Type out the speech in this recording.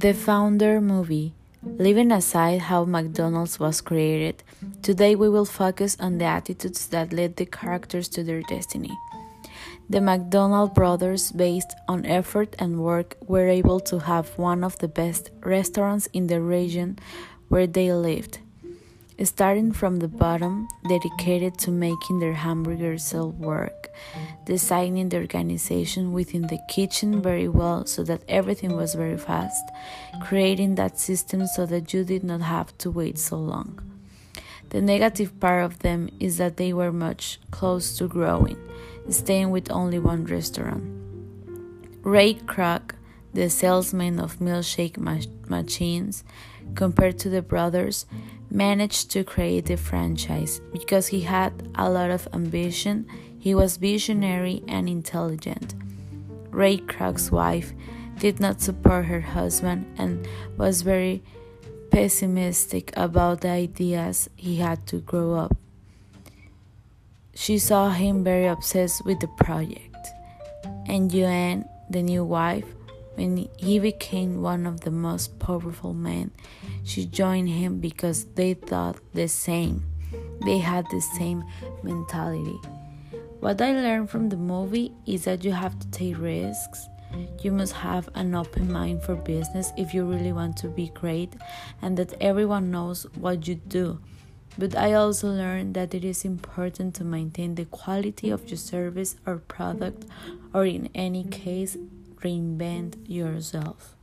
The Founder Movie Leaving aside how McDonald's was created, today we will focus on the attitudes that led the characters to their destiny. The McDonald brothers, based on effort and work, were able to have one of the best restaurants in the region where they lived. Starting from the bottom, dedicated to making their hamburger sell work, designing the organization within the kitchen very well so that everything was very fast, creating that system so that you did not have to wait so long. The negative part of them is that they were much close to growing, staying with only one restaurant. Ray Kroc, the salesman of milkshake machines, compared to the brothers, managed to create a franchise because he had a lot of ambition, he was visionary and intelligent. Ray Kroc's wife did not support her husband and was very pessimistic about the ideas he had to grow up. She saw him very obsessed with the project. And Joanne, the new wife, when he became one of the most powerful men, she joined him because they thought the same. They had the same mentality. What I learned from the movie is that you have to take risks. You must have an open mind for business if you really want to be great and that everyone knows what you do. But I also learned that it is important to maintain the quality of your service or product, or in any case, reinvent yourself.